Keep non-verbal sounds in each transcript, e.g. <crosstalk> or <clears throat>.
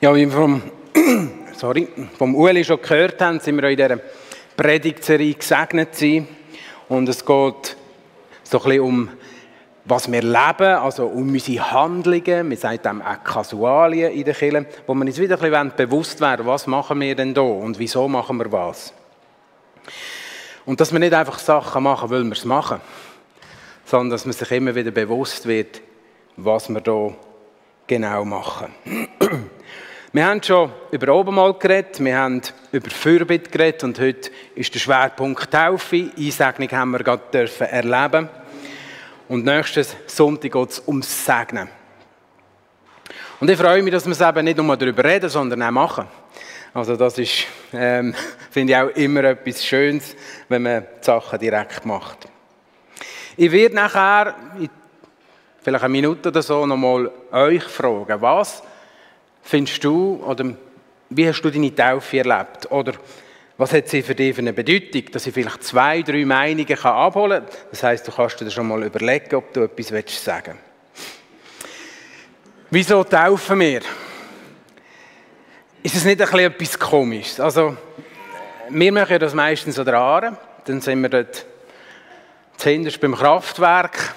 Ja, wie wir vom, <clears throat> sorry, vom Uli schon gehört haben, sind wir in dieser Predigtserie gesegnet sein. Und es geht so ein bisschen um, was wir leben, also um unsere Handlungen. Wir sagen dem auch Kasualien in der Kirche, wo wir uns wieder ein bisschen bewusst werden was machen wir denn da und wieso machen wir was. Und dass wir nicht einfach Sachen machen, weil wir es machen, sondern dass man sich immer wieder bewusst wird, was wir da genau machen. <clears throat> Wir haben schon über Obermal geredet, wir haben über Fürbitte geredet und heute ist der Schwerpunkt Taufe. Einsegnung haben wir gerade dürfen erleben. Und nächsten Sonntag geht es ums Segnen. Und ich freue mich, dass wir es eben nicht nur darüber reden, sondern auch machen. Also das ist, ähm, <laughs> finde ich auch immer etwas Schönes, wenn man die Sachen direkt macht. Ich werde nachher, vielleicht eine Minute oder so, nochmal euch fragen, was findest du, oder wie hast du deine Taufe erlebt? Oder was hat sie für dich für eine Bedeutung? Dass ich vielleicht zwei, drei Meinungen kann abholen kann. Das heißt, du kannst dir schon mal überlegen, ob du etwas sagen willst. Wieso taufen wir? Ist es nicht ein bisschen etwas Komisches? Also, wir machen das meistens an der Aare. Dann sind wir dort zuhinterst beim Kraftwerk.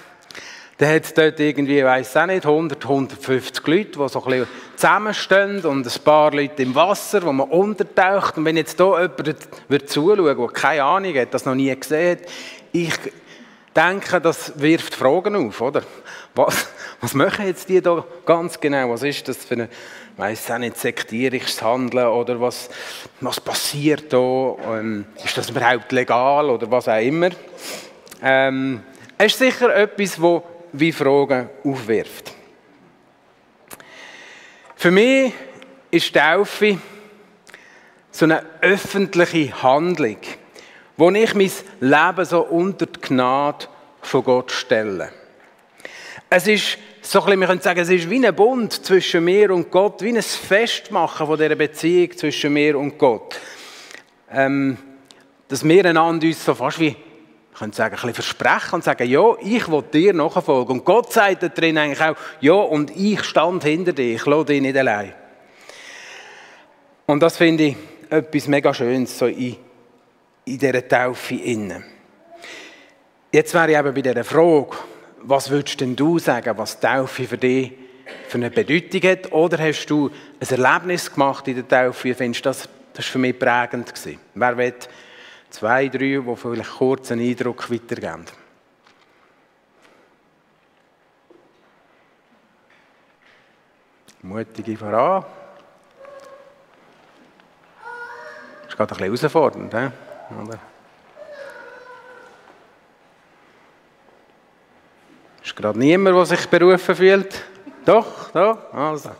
Dann hat es dort irgendwie, weiss auch nicht, 100, 150 Leute, die so ein bisschen zusammenstehen und ein paar Leute im Wasser, wo man untertaucht. Und wenn jetzt hier jemand wird zuschauen der keine Ahnung hat, das noch nie gesehen hat, ich denke, das wirft Fragen auf, oder? Was, was machen jetzt die da ganz genau? Was ist das für ein, weiss auch nicht, sektierisches Handeln oder was, was passiert da? Ähm, ist das überhaupt legal oder was auch immer? Ähm, es ist sicher etwas, das wie Fragen aufwirft. Für mich ist Taufe so eine öffentliche Handlung, wo ich mein Leben so unter die Gnade von Gott stelle. Es ist so ein bisschen, wir können sagen, es ist wie ein Bund zwischen mir und Gott, wie ein Festmachen von dieser Beziehung zwischen mir und Gott. Ähm, dass wir einander uns so fast wie können sagen, ein bisschen versprechen und sagen, ja, ich will dir nachfolgen. Und Gott sagt da drin eigentlich auch, ja, und ich stand hinter dir, ich lasse dich nicht allein. Und das finde ich etwas mega Schönes, so in, in dieser Taufe innen. Jetzt wäre ich eben bei dieser Frage, was würdest denn du sagen, was Taufe für dich für eine Bedeutung hat? Oder hast du ein Erlebnis gemacht in der Taufe? Findest du, das, das war für mich prägend gewesen? Wer will Zwei, drei, die vielleicht kurz einen Eindruck weitergeben. Mutige voran. Das ist gerade ein bisschen herausfordernd, oder? Ist gerade niemand, der sich berufen fühlt? Doch, doch, also.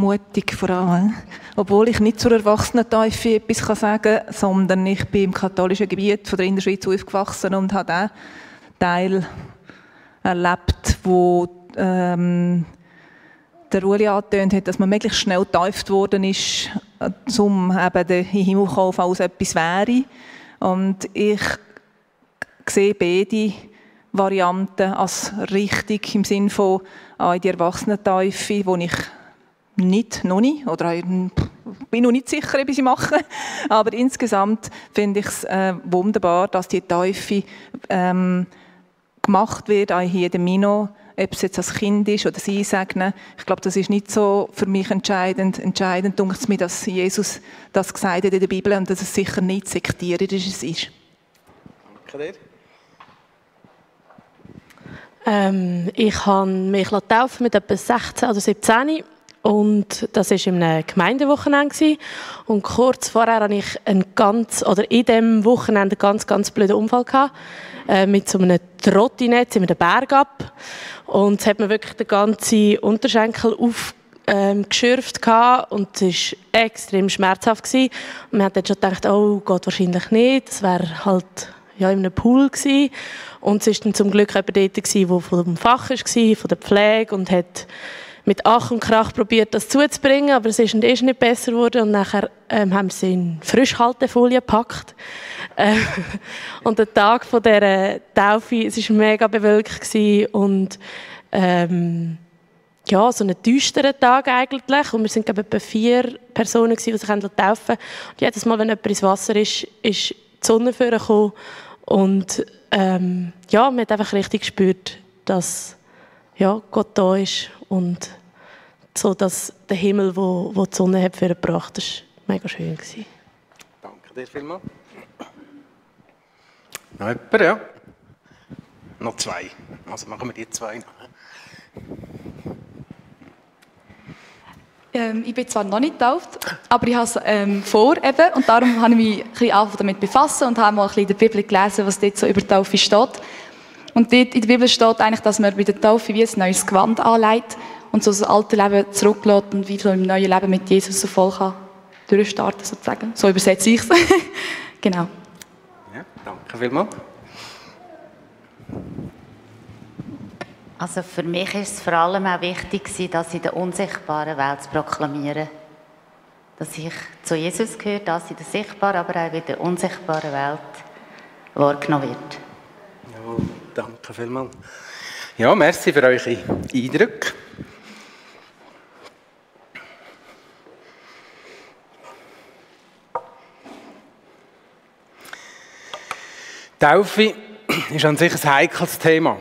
Mutig vor allem. Obwohl ich nicht zur Erwachsenenteufe etwas sagen kann, sondern ich bin im katholischen Gebiet von der Innerschweiz aufgewachsen und habe auch Teil erlebt, wo ähm, der Uli angetönt hat, dass man möglichst schnell getauft worden ist, um eben den Himmel zu kommen, als etwas wäre. Und ich sehe beide Varianten als richtig im Sinne von auch in die Erwachsenenteufe, wo ich nicht, noch nicht, oder ich bin noch nicht sicher, ob ich sie mache, <laughs> aber insgesamt finde ich es äh, wunderbar, dass die Teufe ähm, gemacht wird, auch hier in Mino, ob es jetzt als Kind ist oder das Einsegnen. Ich glaube, das ist nicht so für mich entscheidend. Entscheidend denke ich mir, dass Jesus das gesagt hat in der Bibel und dass es sicher nicht sektierisch ist. Danke dir. Ähm, ich habe mich getauft mit etwa 16 oder 17 und das war einem Gemeindewochenende. Und kurz vorher hatte ich einen ganz, oder in diesem Wochenende einen ganz, ganz blöden Unfall gehabt, äh, mit so einem Trottinett in einem Berg ab. Und es hat mir wirklich den ganzen Unterschenkel aufgeschürft ähm, und es war extrem schmerzhaft. Gewesen. Und man hat dann schon gedacht, oh Gott, wahrscheinlich nicht. Das wäre halt ja, in einem Pool gewesen. Und es war dann zum Glück jemand dort, der vom Fach war, von der Pflege und hat mit Ach und Krach probiert, das zuzubringen, aber es ist und ist nicht besser geworden und nachher ähm, haben sie in Frischhaltefolie gepackt. Äh, <laughs> und der Tag von dieser Taufe, es war mega bewölkt und ähm, ja, so ein düsterer Tag eigentlich. Und wir ich, etwa vier Personen, die sich taufen konnten. Und jedes Mal, wenn jemand ins Wasser ist, ist die Sonne vorgekommen. Und ähm, ja, man hat einfach richtig gespürt, dass ja, Gott da ist und so, dass der Himmel, wo, wo die Sonne hat, für gebracht ist, mega schön gewesen. Danke dir vielmals. Noch jemand, ja? Noch zwei. Also machen wir die zwei noch. Ähm, ich bin zwar noch nicht getauft, aber ich habe es ähm, vor eben, und darum habe ich mich ein bisschen damit befassen und habe mal ein bisschen in der Bibel gelesen, was dort so über Taufe steht. Und dort in der Bibel steht eigentlich, dass man bei der Taufe wie ein neues Gewand anlegt und so das alte Leben zurücklässt und wie so im neuen Leben mit Jesus so voll kann durchstarten sozusagen. So übersetze ich es. <laughs> genau. Ja, danke vielmals. Also für mich ist es vor allem auch wichtig, das in der unsichtbaren Welt zu proklamieren. Dass ich zu Jesus gehöre, das in der sichtbaren, aber auch in der unsichtbaren Welt wahrgenommen wird. Danke vielmals. Ja, merci für eure Eindrücke. Taufe ist an sich ein heikles Thema.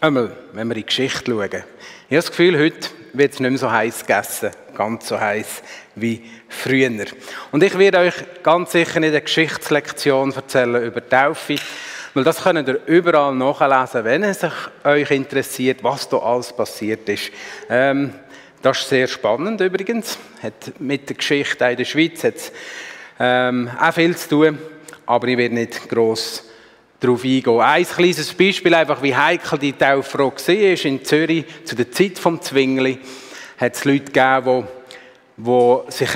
Einmal, wenn wir in die Geschichte schauen. Ich habe das Gefühl, heute wird es nicht mehr so heiß gegessen. Ganz so heiß wie früher. Und ich werde euch ganz sicher nicht eine Geschichtslektion erzählen über Taufe, weil das könnt ihr überall nachlesen, wenn es euch interessiert, was da alles passiert ist. Ähm, das ist sehr spannend übrigens. Hat mit der Geschichte in der Schweiz hat, ähm, auch viel zu tun, aber ich werde nicht gross darauf eingehen. Ein kleines Beispiel, einfach wie heikel die Tauffrage war. In Zürich, zu der Zeit des Zwingli, hat es Leute gegeben, die, die sich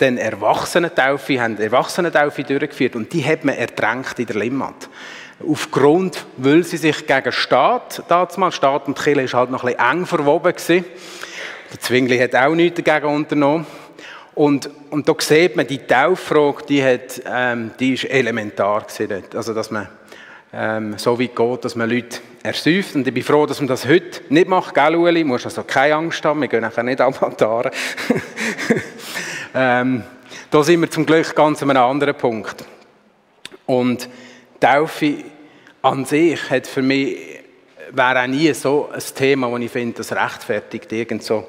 den Erwachsenentaufe, haben durchgeführt und die hat man ertränkt in der Limmat. Aufgrund, weil sie sich gegen Staat, damals, Staat und Kirche ist halt noch ein bisschen eng verwoben gewesen. Der Zwingli hat auch nichts dagegen unternommen. Und, und da sieht man, die Tauffrage, die, hat, ähm, die ist elementar gewesen. Also, dass man ähm, so weit geht, dass man Leute ersäuft. Und ich bin froh, dass man das heute nicht macht, gell, Ueli? Du musst also keine Angst haben, wir gehen einfach nicht am Altar. <laughs> ähm, da sind wir zum Glück ganz an einem anderen Punkt. Und Taufe an sich hat für mich, wäre auch nie so ein Thema, wo ich finde, das rechtfertigt irgend so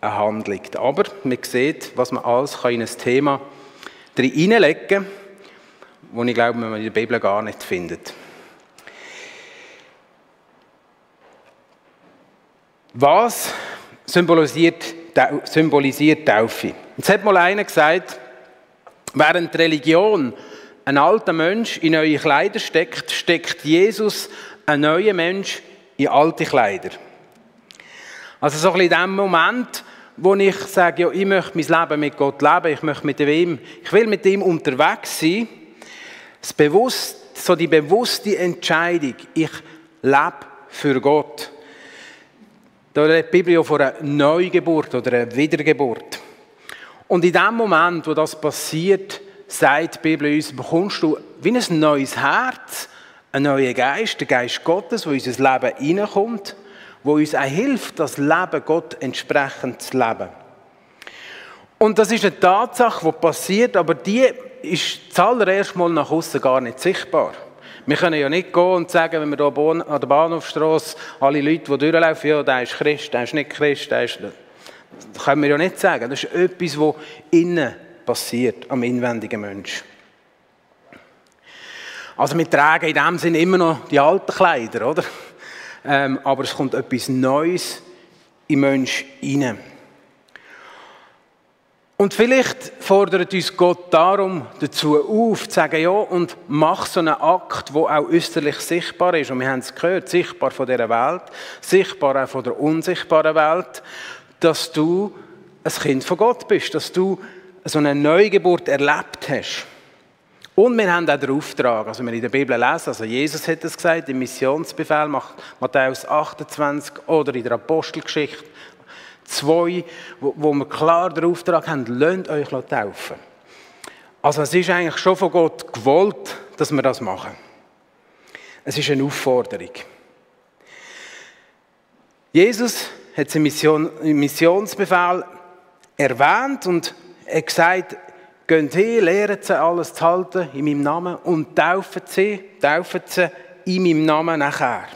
eine Handlung. Aber man sieht, was man alles in ein Thema hineinlegen kann, das ich glaube, man in der Bibel gar nicht findet. Was symbolisiert, symbolisiert Taufe? Jetzt hat mal einer gesagt, während die Religion ein alter Mensch in neue Kleider steckt, steckt Jesus ein neuer Mensch in alte Kleider. Also so ein bisschen in dem Moment, wo ich sage, ja, ich möchte mein Leben mit Gott leben, ich möchte mit ihm, ich will mit ihm unterwegs sein, das bewusst, so die bewusste Entscheidung, ich lebe für Gott. Da redet die Bibel ja von einer Neugeburt oder einer Wiedergeburt. Und in dem Moment, wo das passiert, sagt die Bibel uns, bekommst du wie ein neues Herz, einen neuen Geist, den Geist Gottes, der in unser Leben hineinkommt wo uns auch hilft, das Leben Gott entsprechend zu leben. Und das ist eine Tatsache, die passiert, aber die ist zuallererst mal nach außen gar nicht sichtbar. Wir können ja nicht gehen und sagen, wenn wir hier an der Bahnhofstrasse alle Leute, die durchlaufen, ja, der ist Christ, der ist nicht Christ, der ist... Das können wir ja nicht sagen. Das ist etwas, was innen passiert, am inwendigen Mensch. Also wir tragen in dem Sinne immer noch die alten Kleider, oder? ähm, aber es kommt etwas Neues im Mensch hinein. Und vielleicht fordert uns Gott darum dazu auf, zu sagen, ja, und mach so einen Akt, der auch äußerlich sichtbar ist. Und wir haben es gehört, sichtbar von dieser Welt, sichtbar auch von der unsichtbaren Welt, dass du ein Kind von Gott bist, dass du so eine Neugeburt erlebt hast. Und wir haben auch den Auftrag, also wir in der Bibel lesen, also Jesus hat es gesagt, im Missionsbefehl, Matthäus 28 oder in der Apostelgeschichte, zwei, wo, wo wir klar den Auftrag haben, lasst euch taufen. Also es ist eigentlich schon von Gott gewollt, dass wir das machen. Es ist eine Aufforderung. Jesus hat seinen Mission, Missionsbefehl erwähnt und er gesagt, geht hin, lehrt sie alles zu halten in meinem Namen und taufen sie, taufen sie in meinem Namen nachher.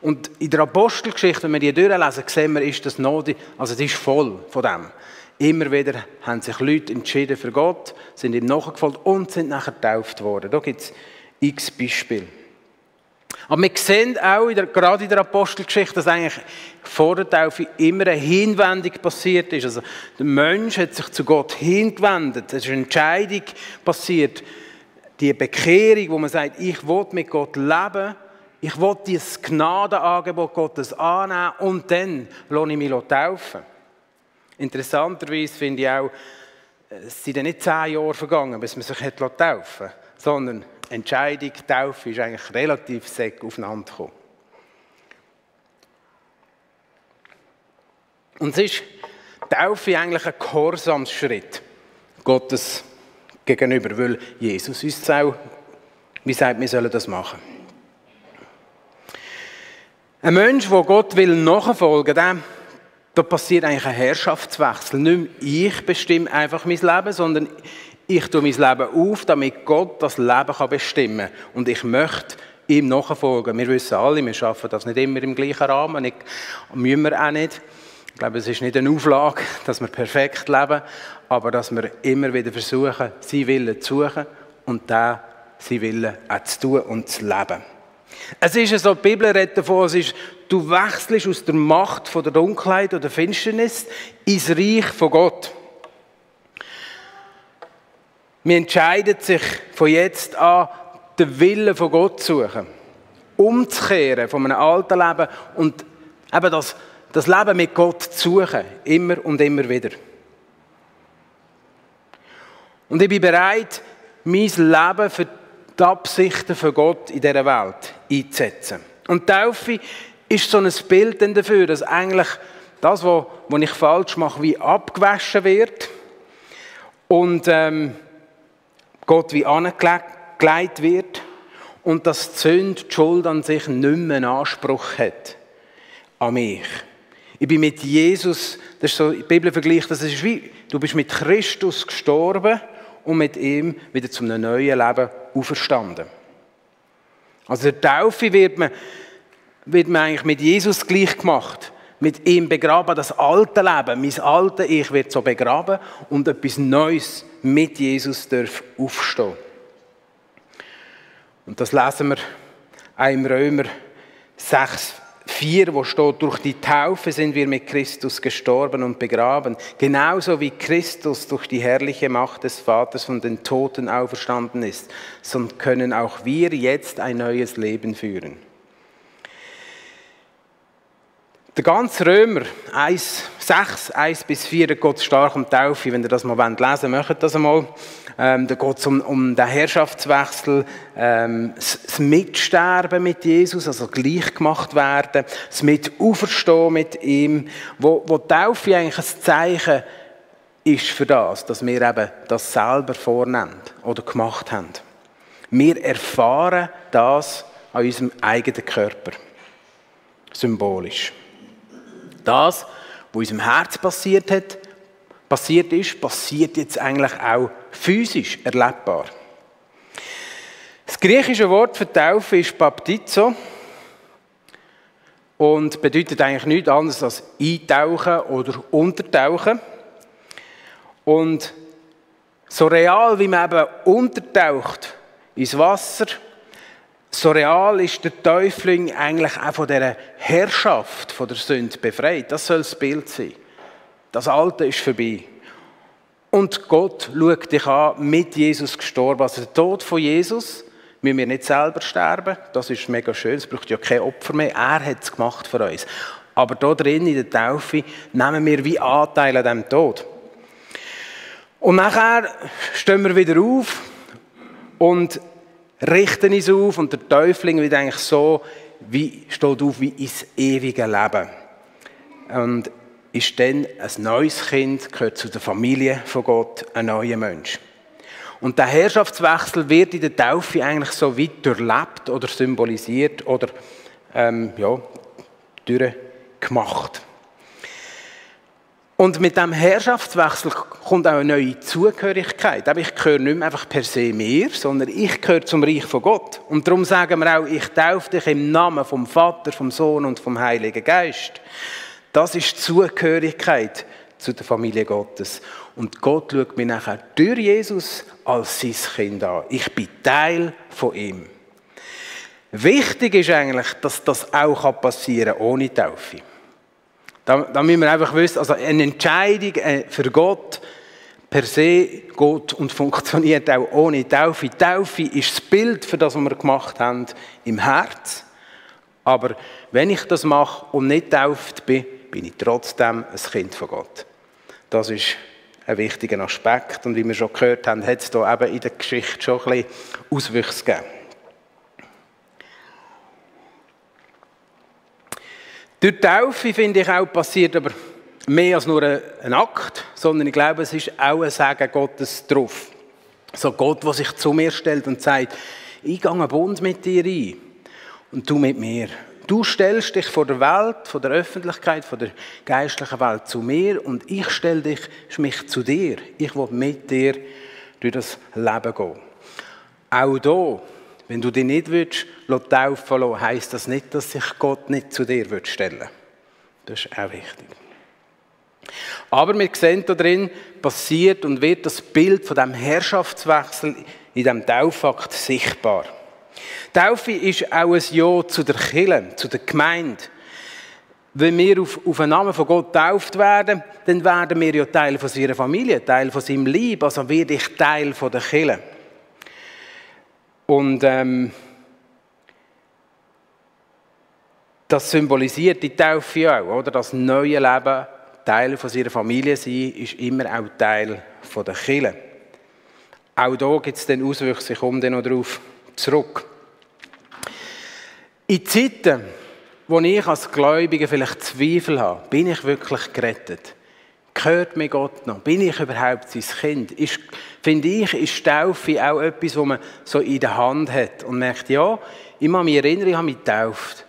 Und in der Apostelgeschichte, wenn wir die durchlesen, sehen wir, ist das Not, also es ist voll von dem. Immer wieder haben sich Leute entschieden für Gott, sind ihm nachgefolgt und sind nachher getauft worden. Da gibt es x Beispiele. Aber wir sehen auch in der, gerade in der Apostelgeschichte, dass eigentlich vor der Taufe immer eine Hinwendung passiert ist. Also der Mensch hat sich zu Gott hingewendet. Es ist eine Entscheidung passiert. Die Bekehrung, wo man sagt, ich will mit Gott leben, ich will dieses Gnadenangebot Gottes annehmen und dann lasse ich mich taufen. Interessanterweise finde ich auch, es sind nicht zehn Jahre vergangen, bis man sich taufen hat, sondern Entscheidung, Taufe, ist eigentlich relativ säck aufeinander gekommen. Und es ist Taufe eigentlich ein Gehorsamsschritt Gottes gegenüber, weil Jesus uns auch, wie sagt, wir sollen das machen. Ein Mensch, der Gott will nachfolgen will, da passiert eigentlich ein Herrschaftswechsel. Nicht mehr ich bestimme einfach mein Leben, sondern ich tue mein Leben auf, damit Gott das Leben bestimmen kann. Und ich möchte ihm nachfolgen. Wir wissen alle, wir schaffen das nicht immer im gleichen Rahmen, nicht, müssen wir auch nicht. Ich glaube, es ist nicht eine Auflage, dass wir perfekt leben, aber dass wir immer wieder versuchen, sie Willen zu suchen und da sie Willen auch zu tun und zu leben. Es ist so, die Bibel redet davon, es ist, du wechselst aus der Macht von der Dunkelheit oder Finsternis ins Reich von Gott. Wir entscheiden sich von jetzt an, den Willen von Gott zu suchen. Umzukehren von einem alten Leben und eben das, das Leben mit Gott zu suchen. Immer und immer wieder. Und ich bin bereit, mein Leben für die Absichten von Gott in dieser Welt einzusetzen. Und Taufe ist so ein Bild dafür, dass eigentlich das, was ich falsch mache, wie abgewaschen wird. Und ähm, Gott wie angelegt wird und dass die Sünde, die Schuld an sich nicht mehr einen Anspruch hat an mich. Ich bin mit Jesus, das ist so, die Bibel vergleicht, das ist wie, du bist mit Christus gestorben und mit ihm wieder zu einem neuen Leben auferstanden. Also der Taufe wird man, wird man eigentlich mit Jesus gleich gemacht mit ihm begraben, das alte Leben, mein altes Ich wird so begraben und etwas Neues mit Jesus darf aufstehen. Und das lesen wir auch im Römer 6, 4, wo steht, durch die Taufe sind wir mit Christus gestorben und begraben, genauso wie Christus durch die herrliche Macht des Vaters von den Toten auferstanden ist, so können auch wir jetzt ein neues Leben führen. Der ganze Römer 1, 6, 1 bis 4 geht stark um Taufe. Wenn ihr das mal lesen wollt, macht das einmal. Ähm, da geht es um, um den Herrschaftswechsel, ähm, das Mitsterben mit Jesus, also gleich gemacht werden, das Mitauferstehen mit ihm, wo, wo Taufe eigentlich ein Zeichen ist für das, dass wir eben das selber vornehmen oder gemacht haben. Wir erfahren das an unserem eigenen Körper. Symbolisch. Das, was unserem Herz passiert hat, passiert ist, passiert jetzt eigentlich auch physisch erlebbar. Das griechische Wort für Taufe ist Baptizo und bedeutet eigentlich nichts anderes als eintauchen oder untertauchen. Und so real wie man eben untertaucht ins Wasser, so real ist der Täufling eigentlich auch von dieser Herrschaft von der Sünde befreit. Das soll das Bild sein. Das Alte ist vorbei. Und Gott schaut dich an, mit Jesus gestorben. Also der Tod von Jesus müssen wir nicht selber sterben. Das ist mega schön. Es braucht ja kein Opfer mehr. Er hat es gemacht für uns. Aber da drin in der Taufe nehmen wir wie Anteil an diesem Tod. Und nachher stehen wir wieder auf und richten uns auf und der Täufling wird eigentlich so, wie steht auf wie ins ewige Leben. Und ist dann ein neues Kind, gehört zu der Familie von Gott, ein neuer Mensch. Und der Herrschaftswechsel wird in der Taufe eigentlich so weit durchlebt oder symbolisiert oder ähm, ja, durchgemacht. Und mit dem Herrschaftswechsel kommt auch eine neue Zugehörigkeit. Aber ich gehöre nicht mehr einfach per se mir, sondern ich gehöre zum Reich von Gott. Und darum sagen wir auch, ich taufe dich im Namen vom Vater, vom Sohn und vom Heiligen Geist. Das ist Zugehörigkeit zu der Familie Gottes. Und Gott schaut mich nachher durch Jesus als sein Kind an. Ich bin Teil von ihm. Wichtig ist eigentlich, dass das auch passieren kann ohne Taufe. Da, da müssen wir einfach wissen, also eine Entscheidung äh, für Gott per se geht und <laughs> funktioniert auch ohne Taufe. Taufe ist das Bild für das, was wir gemacht haben, im Herz. Aber wenn ich das mache und nicht tauft bin, bin ich trotzdem ein Kind von Gott. Das ist ein wichtiger Aspekt. Und wie wir schon gehört haben, hat es da eben in der Geschichte schon ein bisschen Auswüchse gegeben. Durch die Taufe, finde ich, auch passiert aber mehr als nur ein Akt, sondern ich glaube, es ist auch ein Sagen Gottes drauf. So Gott, der sich zu mir stellt und sagt, ich gehe einen Bund mit dir ein und du mit mir. Du stellst dich vor der Welt, vor der Öffentlichkeit, vor der geistlichen Welt zu mir und ich stelle dich, mich zu dir. Ich will mit dir durch das Leben gehen. Auch hier wenn du dich nicht willst, taufen lassen, heisst das nicht, dass sich Gott nicht zu dir stellen will. Das ist auch wichtig. Aber wir sehen da drin, passiert und wird das Bild von dem Herrschaftswechsel in diesem Taufakt sichtbar. Taufe ist auch ein Ja zu der Kirche, zu der Gemeinde. Wenn wir auf, auf den Namen von Gott getauft werden, dann werden wir ja Teil von seiner Familie, Teil von seinem Lieb, also werde ich Teil von der Kirche. Und ähm, das symbolisiert die Taufe auch, oder? Das neue Leben, Teil von ihrer Familie sein, ist immer auch Teil von der Kirche. Auch da gibt es dann Auswüchse, ich komme dann noch darauf zurück. In Zeiten, wo ich als Gläubiger vielleicht Zweifel habe, bin ich wirklich gerettet? Gehört mir Gott noch? Bin ich überhaupt sein Kind? Ist, finde ich, ist Taufe auch etwas, was man so in der Hand hat und merkt, ja, ich kann mich erinnern, ich habe mich getauft.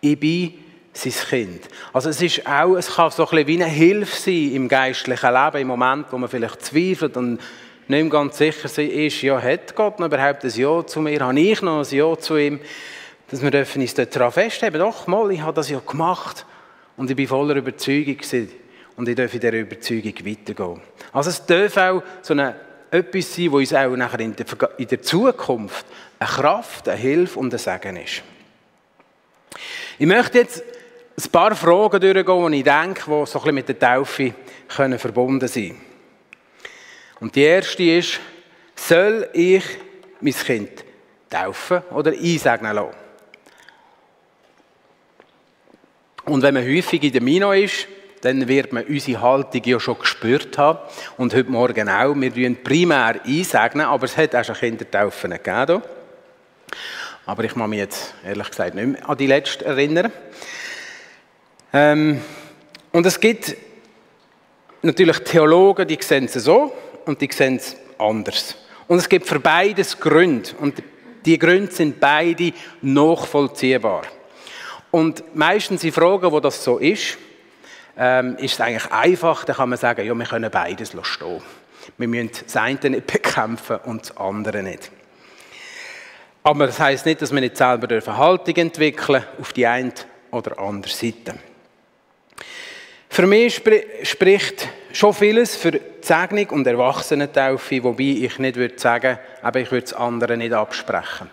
Ich bin sein Kind. Also es ist auch, es kann so ein bisschen wie eine Hilfe sein im geistlichen Leben, im Moment, wo man vielleicht zweifelt und nicht ganz sicher ist, ja, hat Gott noch überhaupt ein Ja zu mir? Habe ich noch ein Ja zu ihm? Dass wir dürfen uns daran festhalten, doch mal, ich habe das ja gemacht und ich bin voller Überzeugung gewesen und ich darf in dieser Überzeugung weitergehen. Also es darf auch so eine, etwas sein, was uns auch nachher in der, in der Zukunft eine Kraft, eine Hilfe und ein Segen ist. Ich möchte jetzt ein paar Fragen durchgehen, die ich denke, die so ein bisschen mit der Taufe können verbunden sein können. Und die erste ist, soll ich mein Kind taufen oder einsegnen lassen? Und wenn man häufig in der Mino ist, dann wird man unsere Haltung ja schon gespürt haben. Und heute Morgen auch. Wir tun primär einsegnen, aber es hat auch schon Kindertaufen gegeben. Aber ich muss mich jetzt ehrlich gesagt nicht mehr an die letzte erinnern. Ähm, und es gibt natürlich Theologen, die sehen es so und die sehen es anders. Und es gibt für beides Gründe. Und die Gründe sind beide nachvollziehbar. Und meistens in Fragen, wo das so ist, ähm, ist es eigentlich einfach, dann kann man sagen, ja, wir können beides stehen. Wir müssen das eine nicht <laughs> bekämpfen und das andere nicht. Aber das heißt nicht, dass wir nicht selber eine Haltung entwickeln auf die eine oder andere Seite. Für mich spricht schon vieles für die Segnung und Erwachsenentaufe, wobei ich nicht würde sagen, aber ich würde das andere nicht absprechen.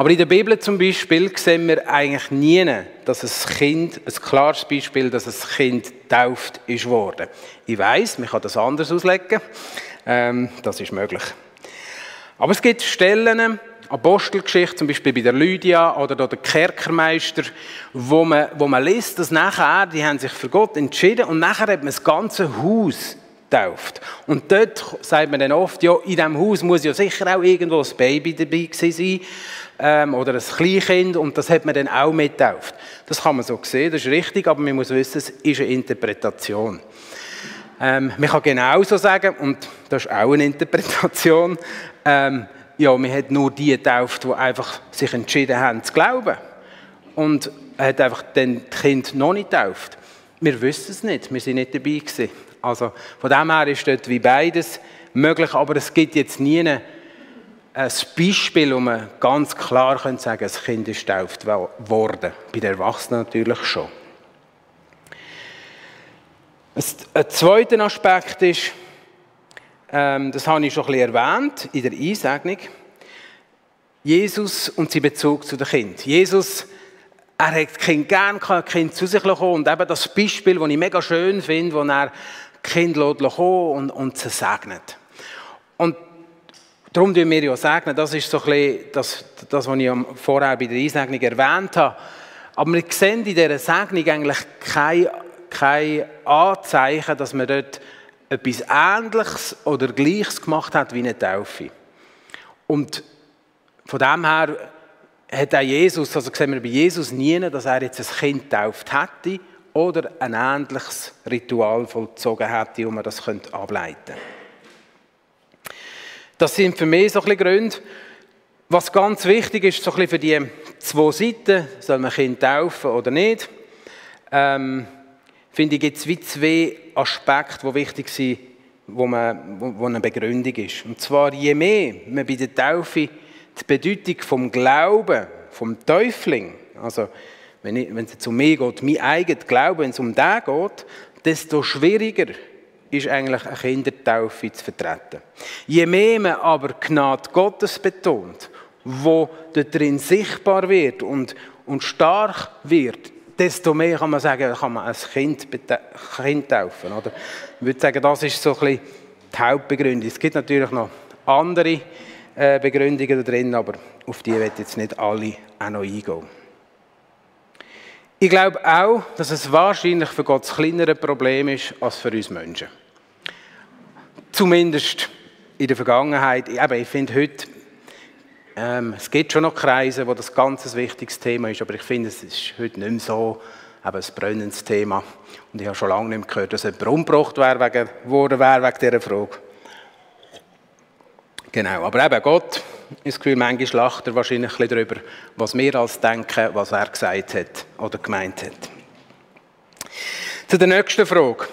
Aber in der Bibel zum Beispiel sehen wir eigentlich nie, dass ein Kind, ein klares Beispiel, dass ein Kind tauft ist worden. Ich weiß, man kann das anders auslegen. Ähm, das ist möglich. Aber es gibt Stellen, Apostelgeschichte, zum Beispiel bei der Lydia oder der Kerkermeister, wo man, wo man liest, dass nachher, die haben sich für Gott entschieden und nachher hat man das ganze Haus tauft. Und dort sagt man dann oft, ja, in diesem Haus muss ja sicher auch irgendwo ein Baby dabei sein ähm, oder ein Kleinkind und das hat man dann auch mittauft. Das kann man so sehen, das ist richtig, aber man muss wissen, es ist eine Interpretation. Ähm, man kann genauso sagen, und das ist auch eine Interpretation, ähm, ja, man hat nur die getauft, die einfach sich entschieden haben zu glauben. Und hat einfach den Kind noch nicht getauft. Wir wissen es nicht, wir sind nicht dabei gewesen. Also von dem her ist dort wie beides möglich, aber es gibt jetzt nie ein Beispiel, wo man ganz klar könnte sagen, das Kind ist getauft worden. Bei den Erwachsenen natürlich schon. Ein zweiter Aspekt ist, ähm, das habe ich schon ein bisschen erwähnt in der Einsegnung, Jesus und sein Bezug zu den Kindern. Jesus er hat Kind gern, kann Kind zu sich kommen. Und eben das Beispiel, das ich mega schön finde, wo er Kind kommen und, und sie segnet. Und darum tun wir ja segnen. Das ist so ein bisschen das, das, was ich vorher bei der Einsegnung erwähnt habe. Aber wir sehen in dieser Segnung eigentlich kein, kein Anzeichen, dass man dort etwas Ähnliches oder Gleiches gemacht hat wie eine Taufe. Und von dem her hat auch Jesus, also sehen wir bei Jesus nie, dass er jetzt ein Kind getauft hätte oder ein ähnliches Ritual vollzogen hätte, um man das ableiten könnte. Das sind für mich so ein bisschen Gründe. Was ganz wichtig ist, so ein bisschen für die zwei Seiten, soll man Kind taufen oder nicht, ähm, finde ich, gibt es wie zwei Aspekte, die wichtig sind, wo, man, wo eine Begründung ist. Und zwar, je mehr man bei der Taufe die Bedeutung vom Glauben, vom Täufling, also wenn, ich, wenn es zu mir geht, mein eigener Glaube, wenn es um den geht, desto schwieriger ist eigentlich eine Kindertaufe zu vertreten. Je mehr man aber Gnade Gottes betont, wo drin sichtbar wird und, und stark wird, desto mehr kann man sagen, kann man ein Kind, kind taufen. Oder? Ich würde sagen, das ist so ein bisschen die Hauptbegründung. Es gibt natürlich noch andere äh, Begründungen da drin, aber auf die werde jetzt nicht alle auch noch eingehen. Ich glaube auch, dass es wahrscheinlich für Gott ein kleineres Problem ist als für uns Menschen. Zumindest in der Vergangenheit. Eben, ich finde heute, ähm, es gibt schon noch Kreise, wo das ganz ein wichtiges Thema ist, aber ich finde, es ist heute nicht mehr so eben ein brennendes Thema. Und ich habe schon lange nicht mehr gehört, dass jemand umgebracht wäre wegen, worden wäre wegen dieser Frage. Genau, aber eben Gott, ich Gefühl, manchmal lacht er wahrscheinlich ein darüber, was wir als denken, was er gesagt hat oder gemeint hat. Zu der nächsten Frage.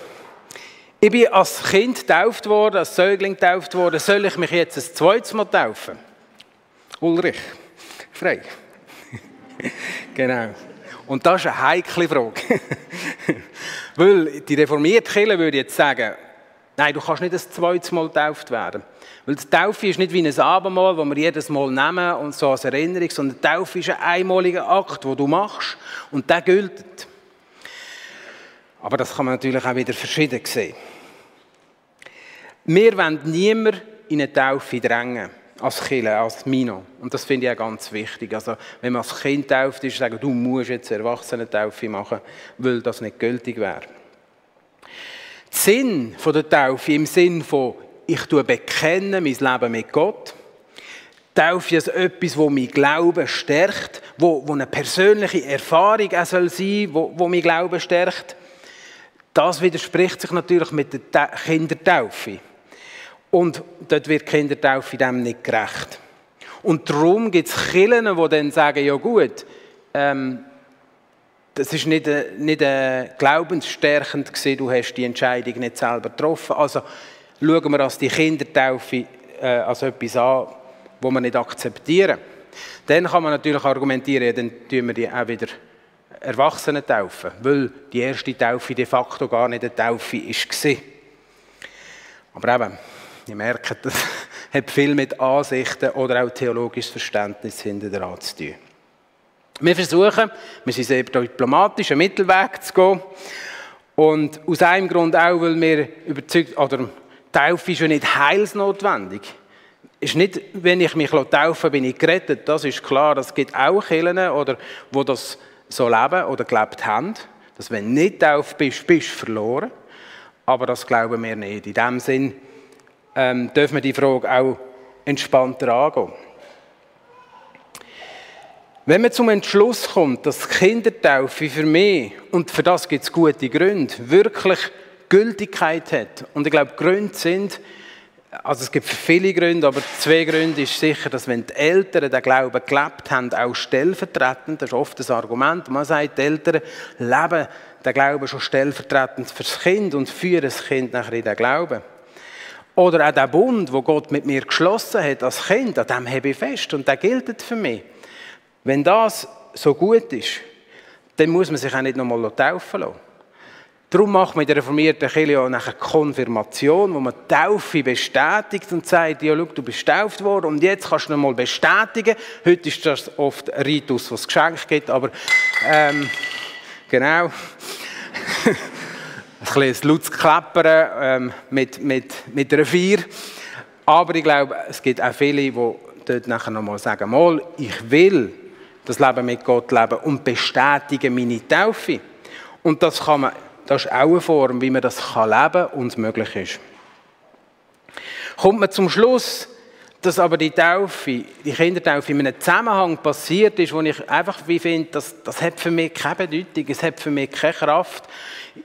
Ich bin als Kind getauft worden, als Säugling getauft worden. Soll ich mich jetzt ein zweites Mal taufen? Ulrich, frei. <laughs> genau. Und das ist eine heikle Frage. <laughs> Weil die reformierte Kirche würde jetzt sagen, nein, du kannst nicht ein zweites Mal getauft werden. Weil die Taufe ist nicht wie ein Abendmahl, das wir jedes Mal nehmen und so als Erinnerung, sondern die Taufe ist ein einmaliger Akt, den du machst und der gilt. Aber das kann man natürlich auch wieder verschieden sehen. Wir wollen niemanden in eine Taufe drängen, als Kille, als Mino. Und das finde ich auch ganz wichtig. Also, wenn man als Kind tauft, ist sagen, du musst jetzt eine Erwachsenen-Taufe machen, weil das nicht gültig wäre. Der Sinn der Taufe im Sinn von ich tue bekennen mein Leben mit Gott. Taufe ist etwas, wo mein Glauben stärkt, wo, wo eine persönliche Erfahrung auch soll sein, wo, wo mein Glauben stärkt. Das widerspricht sich natürlich mit der Kindertaufe. Und dort wird die Kindertaufe dem nicht gerecht. Und darum gibt es Kirchen, die dann sagen, ja gut, ähm, das ist nicht, äh, nicht äh, glaubensstärkend gewesen, du hast die Entscheidung nicht selber getroffen. Also schauen wir als die Kindertaufe äh, als etwas an, das wir nicht akzeptieren. Dann kann man natürlich argumentieren, ja, dann tun wir die auch wieder Erwachsene taufen, weil die erste Taufe de facto gar nicht eine Taufe war. Aber eben, ihr merkt, <laughs> das hat viel mit Ansichten oder auch theologisches Verständnis hinter dran zu tun. Wir versuchen, wir sind sehr diplomatisch, einen Mittelweg zu gehen. Und aus einem Grund auch, weil wir überzeugt, oder Taufe ist ja nicht heilsnotwendig. Ist nicht, wenn ich mich taufe, bin ich gerettet. Das ist klar. Es gibt auch Kirchen, oder, wo das so leben oder gelebt haben, dass wenn du nicht tauft bist, bist du verloren. aber das glauben wir nicht. In dem Sinn ähm, dürfen wir die Frage auch entspannter angehen. Wenn man zum Entschluss kommt, dass Kindertaufe für mich, und für das gibt es gute Gründe, wirklich Gültigkeit hat, und ich glaube, Gründe sind, also es gibt viele Gründe, aber zwei Gründe ist sicher, dass wenn die Eltern den Glauben gelebt haben, auch stellvertretend, das ist oft das Argument, man sagt, die Eltern leben den Glauben schon stellvertretend fürs Kind und führen das Kind nachher in den Glauben. Oder auch der Bund, wo Gott mit mir geschlossen hat als Kind, an dem habe ich fest und der gilt für mich. Wenn das so gut ist, dann muss man sich auch nicht nochmal taufen lassen. Darum macht man in der reformierten Kirche auch eine Konfirmation, wo man die Taufe bestätigt und sagt, ja, schau, du bist getauft worden und jetzt kannst du noch mal bestätigen. Heute ist das oft ein Ritus, was es gibt, aber ähm, genau. <laughs> ein kleines lautes Klappern ähm, mit, mit, mit einer Vier. Aber ich glaube, es gibt auch viele, die dort nachher noch mal sagen, mal, ich will das Leben mit Gott leben und bestätigen meine Taufe. Und das kann man das ist auch eine Form, wie man das leben kann und möglich ist. Kommt man zum Schluss, dass aber die Taufe, die Kindertaufe in einem Zusammenhang passiert ist, wo ich einfach wie finde, das, das hat für mich keine Bedeutung, es hat für mich keine Kraft.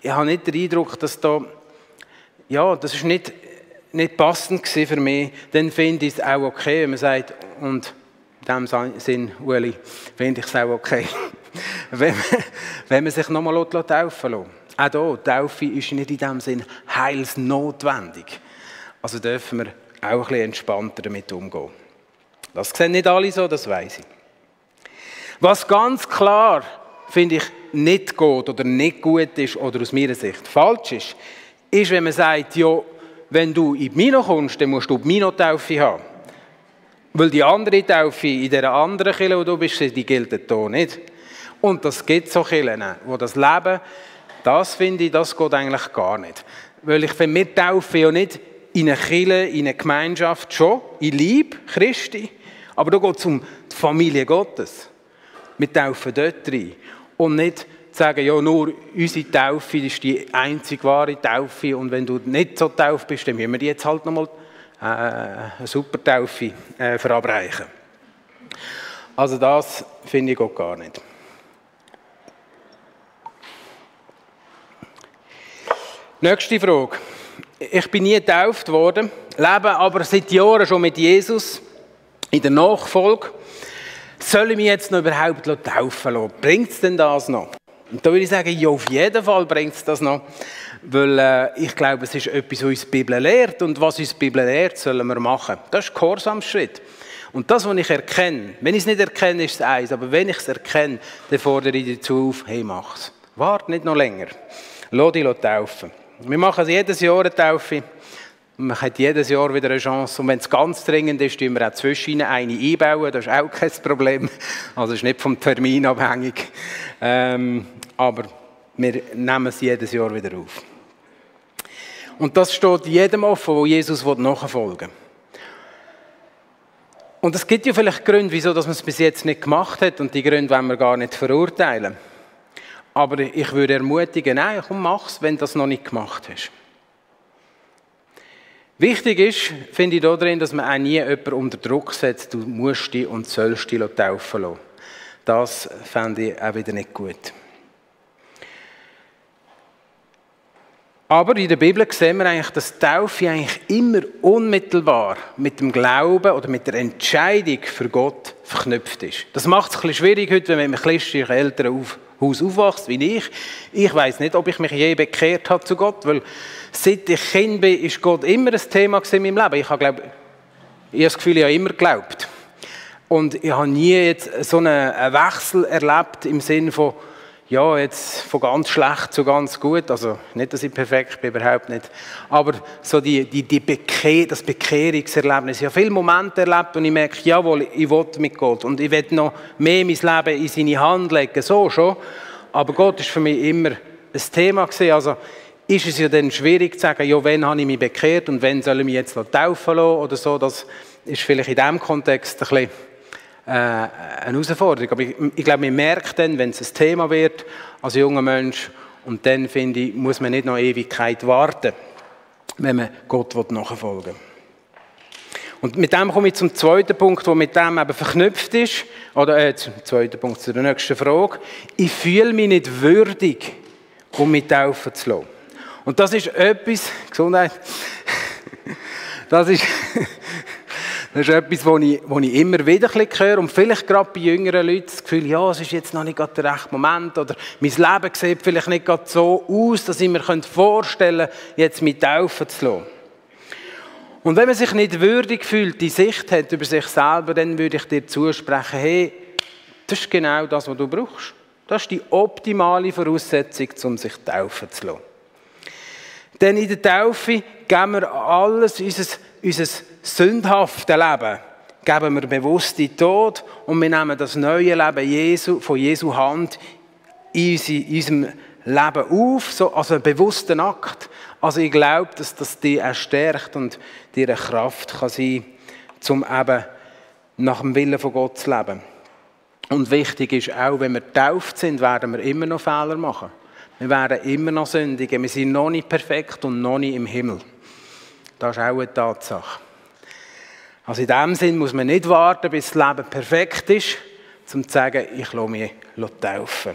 Ich habe nicht den Eindruck, dass da, ja, das ist nicht, nicht passend für mich, dann finde ich es auch okay, wenn man sagt, und in diesem Sinn, Ueli, finde ich es auch okay, <laughs> wenn, man, wenn man sich nochmal taufen lässt. Auch hier, Taufe ist nicht in dem Sinn heilsnotwendig. Also dürfen wir auch ein bisschen entspannter damit umgehen. Das sehen nicht alle so, das weiß ich. Was ganz klar, finde ich, nicht geht oder nicht gut ist oder aus meiner Sicht falsch ist, ist, wenn man sagt, ja, wenn du in die Mino kommst, dann musst du die Mino-Taufe haben. Weil die andere Taufe in dieser anderen Kirche, wo du bist, die gilt hier nicht. Und das gibt so Kirchen, wo das Leben das finde ich, das geht eigentlich gar nicht. Weil ich finde, wir taufen ja nicht in eine Kirche, in eine Gemeinschaft schon, in Liebe Christi, aber da geht es um die Familie Gottes. Wir taufen dort rein. Und nicht sagen, ja, nur unsere Taufe ist die einzig wahre Taufe und wenn du nicht so tauft bist, dann müssen wir jetzt halt nochmal äh, eine super Taufe äh, verabreichen. Also das finde ich auch gar nicht. Nächste Frage. Ich bin nie getauft worden, lebe aber seit Jahren schon mit Jesus in der Nachfolge. Soll ich mich jetzt noch überhaupt taufen lassen? Bringt es denn das noch? Und da würde ich sagen, ja, auf jeden Fall bringt es das noch. Weil äh, ich glaube, es ist etwas, was uns die Bibel lehrt. Und was uns die Bibel lehrt, sollen wir machen. Das ist ein Gehorsamsschritt. Und das, was ich erkenne, wenn ich es nicht erkenne, ist es eins. Aber wenn ich es erkenne, dann fordere ich dazu auf, hey, mach's. Warte nicht noch länger. Lass dich taufen. Wir machen jedes Jahr eine Taufe. Man hat jedes Jahr wieder eine Chance. Und wenn es ganz dringend ist, tun wir auch zwischen eine einbauen. Das ist auch kein Problem. Also ist nicht vom Termin abhängig. Ähm, aber wir nehmen es jedes Jahr wieder auf. Und das steht jedem offen, wo Jesus nachfolgen will. Und es gibt ja vielleicht Gründe, wieso man es bis jetzt nicht gemacht hat. Und die Gründe wollen wir gar nicht verurteilen. Aber ich würde ermutigen, nein, komm, mach's, wenn du das noch nicht gemacht hast. Wichtig ist, finde ich darin, dass man auch nie jemanden unter Druck setzt, du musst dich und sollst dich taufen lassen. Das fände ich auch wieder nicht gut. Aber in der Bibel sehen wir eigentlich, dass Taufe eigentlich immer unmittelbar mit dem Glauben oder mit der Entscheidung für Gott verknüpft ist. Das macht es ein bisschen schwierig heute, wenn man mit christlichen Eltern auf, aufwachst, wie ich. Ich weiß nicht, ob ich mich je bekehrt habe zu Gott, weil seit ich Kind bin, ist Gott immer ein Thema in meinem Leben. Ich habe, glaube, ich habe das Gefühl, ich habe immer geglaubt. Und ich habe nie jetzt so einen Wechsel erlebt im Sinne von, ja, jetzt von ganz schlecht zu ganz gut. Also nicht, dass ich perfekt bin, überhaupt nicht. Aber so die, die, die Bekehr, das Bekehrungserlebnis. Ich habe viele Momente erlebt und ich merke, jawohl, ich will mit Gott. Und ich will noch mehr mein Leben in seine Hand legen, so schon. Aber Gott ist für mich immer ein Thema gewesen. Also ist es ja dann schwierig zu sagen, ja, wann habe ich mich bekehrt und wann soll ich mich jetzt taufen lassen oder so. Das ist vielleicht in diesem Kontext ein bisschen eine Herausforderung. Aber ich, ich glaube, man merkt dann, wenn es ein Thema wird, als junger Mensch, Und dann, finde ich, muss man nicht noch Ewigkeit warten, wenn man Gott nachfolgen will. Und mit dem komme ich zum zweiten Punkt, der mit dem eben verknüpft ist. Oder äh, zum zweiten Punkt, zu der nächsten Frage. Ich fühle mich nicht würdig, um mich taufen zu lassen. Und das ist etwas, Gesundheit, <laughs> das ist, <laughs> das ist etwas, was ich, was ich immer wieder höre. Und vielleicht gerade bei jüngeren Leuten das Gefühl, ja, es ist jetzt noch nicht gerade der rechte Moment. Oder mein Leben sieht vielleicht nicht gerade so aus, dass ich mir vorstellen könnte, jetzt mich taufen zu lassen. Und wenn man sich nicht würdig fühlt, die Sicht hat über sich selber, dann würde ich dir zusprechen, hey, das ist genau das, was du brauchst. Das ist die optimale Voraussetzung, um sich taufen zu lassen. Denn in der Taufe geben wir alles, unser, unser sündhafte Leben, geben wir bewusst in Tod und wir nehmen das neue Leben Jesu, von Jesu Hand in unserem Leben auf, so, also einen bewussten Akt. Also ich glaube, dass das dich erstärkt und dir eine Kraft kann sein kann, um eben nach dem Willen von Gott zu leben. Und wichtig ist auch, wenn wir getauft sind, werden wir immer noch Fehler machen. Wir werden immer noch sündigen. Wir sind noch nicht perfekt und noch nicht im Himmel. Das ist auch eine Tatsache. Also in dem Sinn muss man nicht warten, bis das Leben perfekt ist, um zu sagen, ich lasse mich taufen.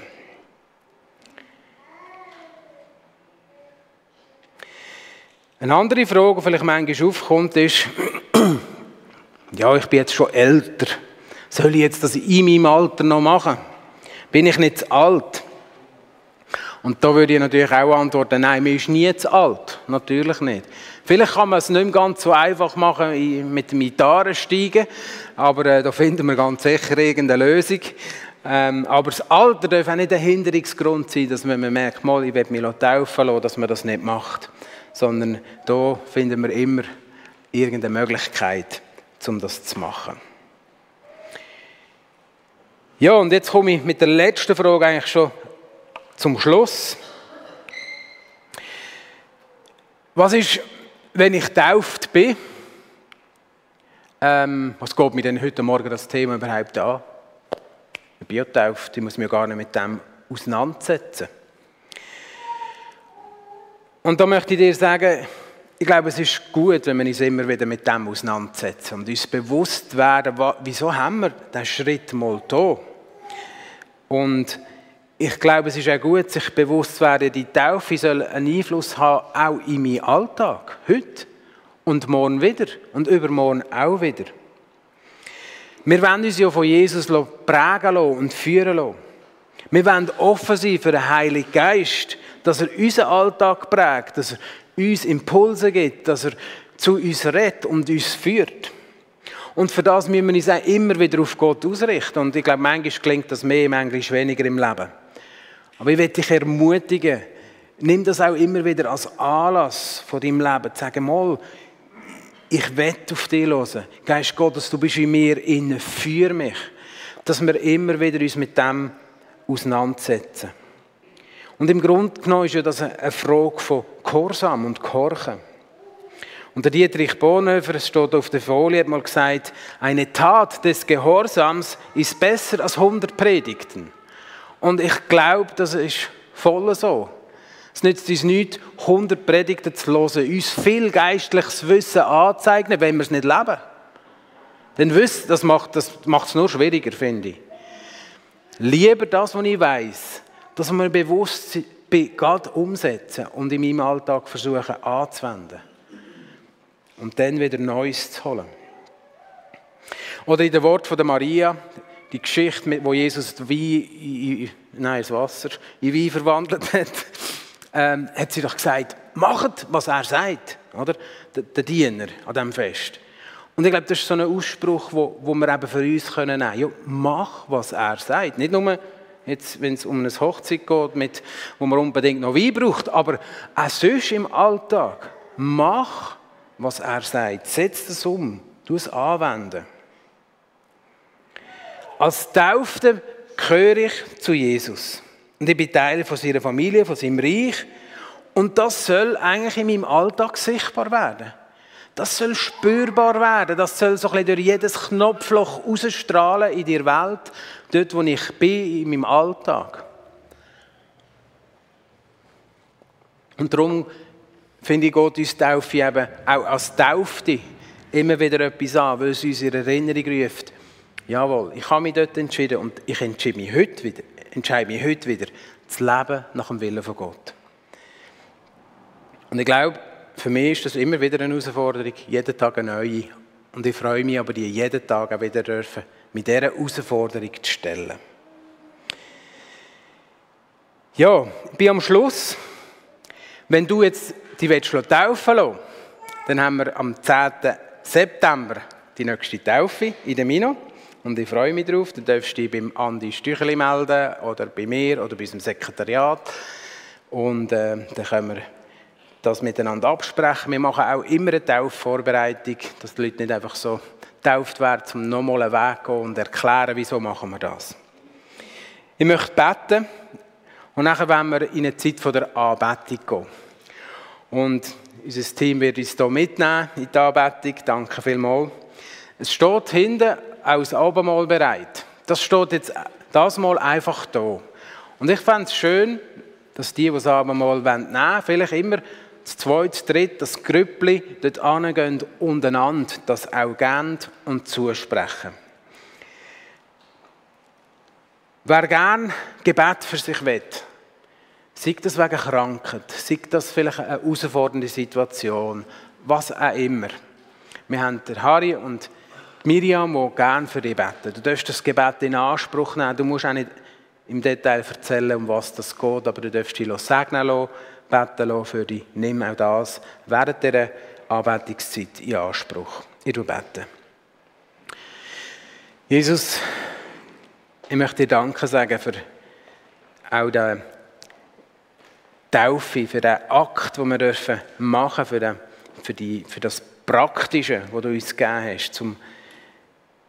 Eine andere Frage, die vielleicht manchmal aufkommt, ist, <clears throat> ja, ich bin jetzt schon älter. Soll ich jetzt das in meinem Alter noch machen? Bin ich nicht zu alt? Und da würde ich natürlich auch antworten, nein, man ist nie zu alt. Natürlich nicht. Vielleicht kann man es nicht ganz so einfach machen mit dem Gitarrensteigen, aber äh, da finden wir ganz sicher irgendeine Lösung. Ähm, aber das Alter darf auch nicht ein Hinderungsgrund sein, dass man merkt, mal, ich will mich taufen lassen, dass man das nicht macht sondern da finden wir immer irgendeine Möglichkeit, um das zu machen. Ja, und jetzt komme ich mit der letzten Frage eigentlich schon zum Schluss. Was ist, wenn ich tauft bin? Ähm, was geht mir denn heute Morgen das Thema überhaupt an? Ich bin ja getauft, ich muss mich gar nicht mit dem auseinandersetzen. Und da möchte ich dir sagen, ich glaube, es ist gut, wenn wir uns immer wieder mit dem auseinandersetzen und uns bewusst werden, wieso haben wir diesen Schritt mal da. Und ich glaube, es ist auch gut, sich bewusst zu werden, die Taufe soll einen Einfluss haben, auch in meinen Alltag, heute und morgen wieder und übermorgen auch wieder. Wir wollen uns ja von Jesus prägen und führen lassen. Wir wollen offen sein für den Heiligen Geist, dass er unseren Alltag prägt, dass er uns Impulse gibt, dass er zu uns redet und uns führt. Und für das müssen wir uns auch immer wieder auf Gott ausrichten. Und ich glaube, manchmal klingt das mehr, manchmal weniger im Leben. Aber ich will dich ermutigen, nimm das auch immer wieder als Anlass von deinem Leben. Sag mal, ich will auf dich hören. Geist Gottes, du bist in mir innen, für mich. Dass wir immer wieder uns mit dem auseinandersetzen. Und im Grunde genommen ist ja das eine Frage von Gehorsam und Gehorchen. Und der Dietrich Bonhoeffer, steht auf der Folie, hat mal gesagt, eine Tat des Gehorsams ist besser als 100 Predigten. Und ich glaube, das ist voll so. Es nützt uns nicht, 100 Predigten zu hören, uns viel geistliches Wissen anzeigen, wenn wir es nicht leben. Denn Wissen, das macht es nur schwieriger, finde ich. Lieber das, was ich weiß, dass wir bewusst Gott umsetzen und in meinem Alltag versuchen anzuwenden. Und dann wieder Neues zu holen. Oder in dem Wort von der Maria, die Geschichte, wo Jesus das Wein, nein, das Wasser in Wein verwandelt hat, ähm, hat sie doch gesagt, macht, was er sagt, oder? Der, der Diener an diesem Fest. Und ich glaube, das ist so ein Ausspruch, wo, wo wir eben für uns können nehmen können. Mach, was er sagt. Nicht nur Jetzt, wenn es um eine Hochzeit geht, mit, wo man unbedingt noch Wein braucht, aber auch sonst im Alltag, mach, was er sagt. Setz das um. Du es anwenden. Als Taufte gehöre ich zu Jesus. Und ich bin Teil von seiner Familie, von seinem Reich. Und das soll eigentlich in meinem Alltag sichtbar werden. Das soll spürbar werden. Das soll so ein bisschen durch jedes Knopfloch rausstrahlen in der Welt, dort, wo ich bin, in meinem Alltag. Und darum finde ich Gott uns Taufe eben auch als Taufte immer wieder etwas an, weil es uns in Erinnerung ruft. Jawohl, ich habe mich dort entschieden und ich entscheide mich heute wieder, entscheide mich heute wieder zu leben nach dem Willen von Gott. Und ich glaube, für mich ist das immer wieder eine Herausforderung, jeden Tag eine neue. Und ich freue mich aber, die jeden Tag auch wieder dürfen, mit dieser Herausforderung zu stellen. Ja, ich bin am Schluss. Wenn du jetzt die willst taufen lassen, dann haben wir am 10. September die nächste Taufe in der Mino. Und ich freue mich darauf. Du darfst dich beim Andi Stücheli melden oder bei mir oder bei unserem Sekretariat. Und äh, dann können wir das miteinander absprechen. Wir machen auch immer eine Taufvorbereitung, dass die Leute nicht einfach so getauft werden, um nochmal einen Weg zu gehen und erklären, wieso machen wir das. Ich möchte beten und nachher wollen wir in eine Zeit der Anbetung gehen. Und unser Team wird uns hier mitnehmen in die Anbetung. Danke vielmals. Es steht hinten auch das Abendmahl bereit. Das steht jetzt das Mal einfach da. Und ich fände es schön, dass die, die das Abendmahl nehmen wollen, vielleicht immer das zweite, das dritte, das Grüppli dort angehen untereinander das auch geben und zusprechen. Wer gern Gebet für sich will, sei das wegen Krankheit, sei das vielleicht eine herausfordernde Situation, was auch immer. Wir haben den Harry und Miriam, die gerne für dich beten. Du darfst das Gebet in Anspruch nehmen. Du musst auch nicht im Detail erzählen, um was das geht, aber du darfst dich segnen lassen beten lassen für dich. Nimm auch das während dieser Anbetungszeit in Anspruch. Ich bete. Jesus, ich möchte dir Danke sagen für auch die Taufe, für den Akt, den wir dürfen machen für, den, für, die, für das Praktische, das du uns gegeben hast, um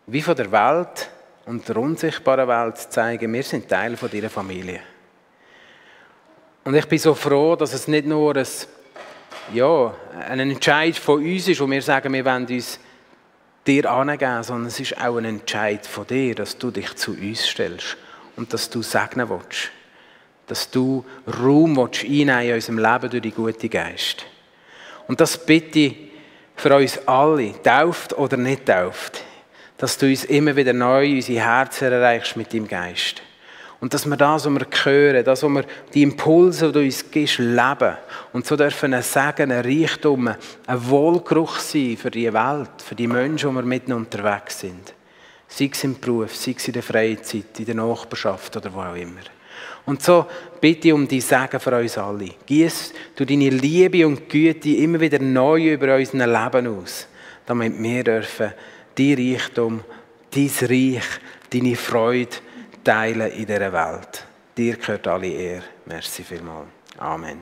wie von der Welt und der unsichtbaren Welt zeigen, wir sind Teil von deiner Familie. Und ich bin so froh, dass es nicht nur ein, ja, ein Entscheid von uns ist, wo wir sagen, wir wollen uns dir angeben, sondern es ist auch ein Entscheid von dir, dass du dich zu uns stellst und dass du segnen willst. Dass du Raum willst einnehmen in unserem Leben durch die gute Geist. Und das bitte für uns alle, tauft oder nicht tauft, dass du uns immer wieder neu unsere Herzen erreichst mit deinem Geist. Und dass wir das, was wir hören, das, was wir, die Impulse, die du uns gibst, leben. Und so dürfen ein Segen, ein Reichtum, ein Wohlgeruch sein für die Welt, für die Menschen, die wir mitten unterwegs sind. Sei es im Beruf, sei es in der Freizeit, in der Nachbarschaft oder wo auch immer. Und so bitte ich um die Segen für uns alle. Gieß du deine Liebe und Güte immer wieder neu über unser Leben aus, damit wir dürfen dein Reichtum, dein Reich, deine Freude, teilen in dieser Welt. Dir gehört alle Ehre. Merci vielmals. Amen.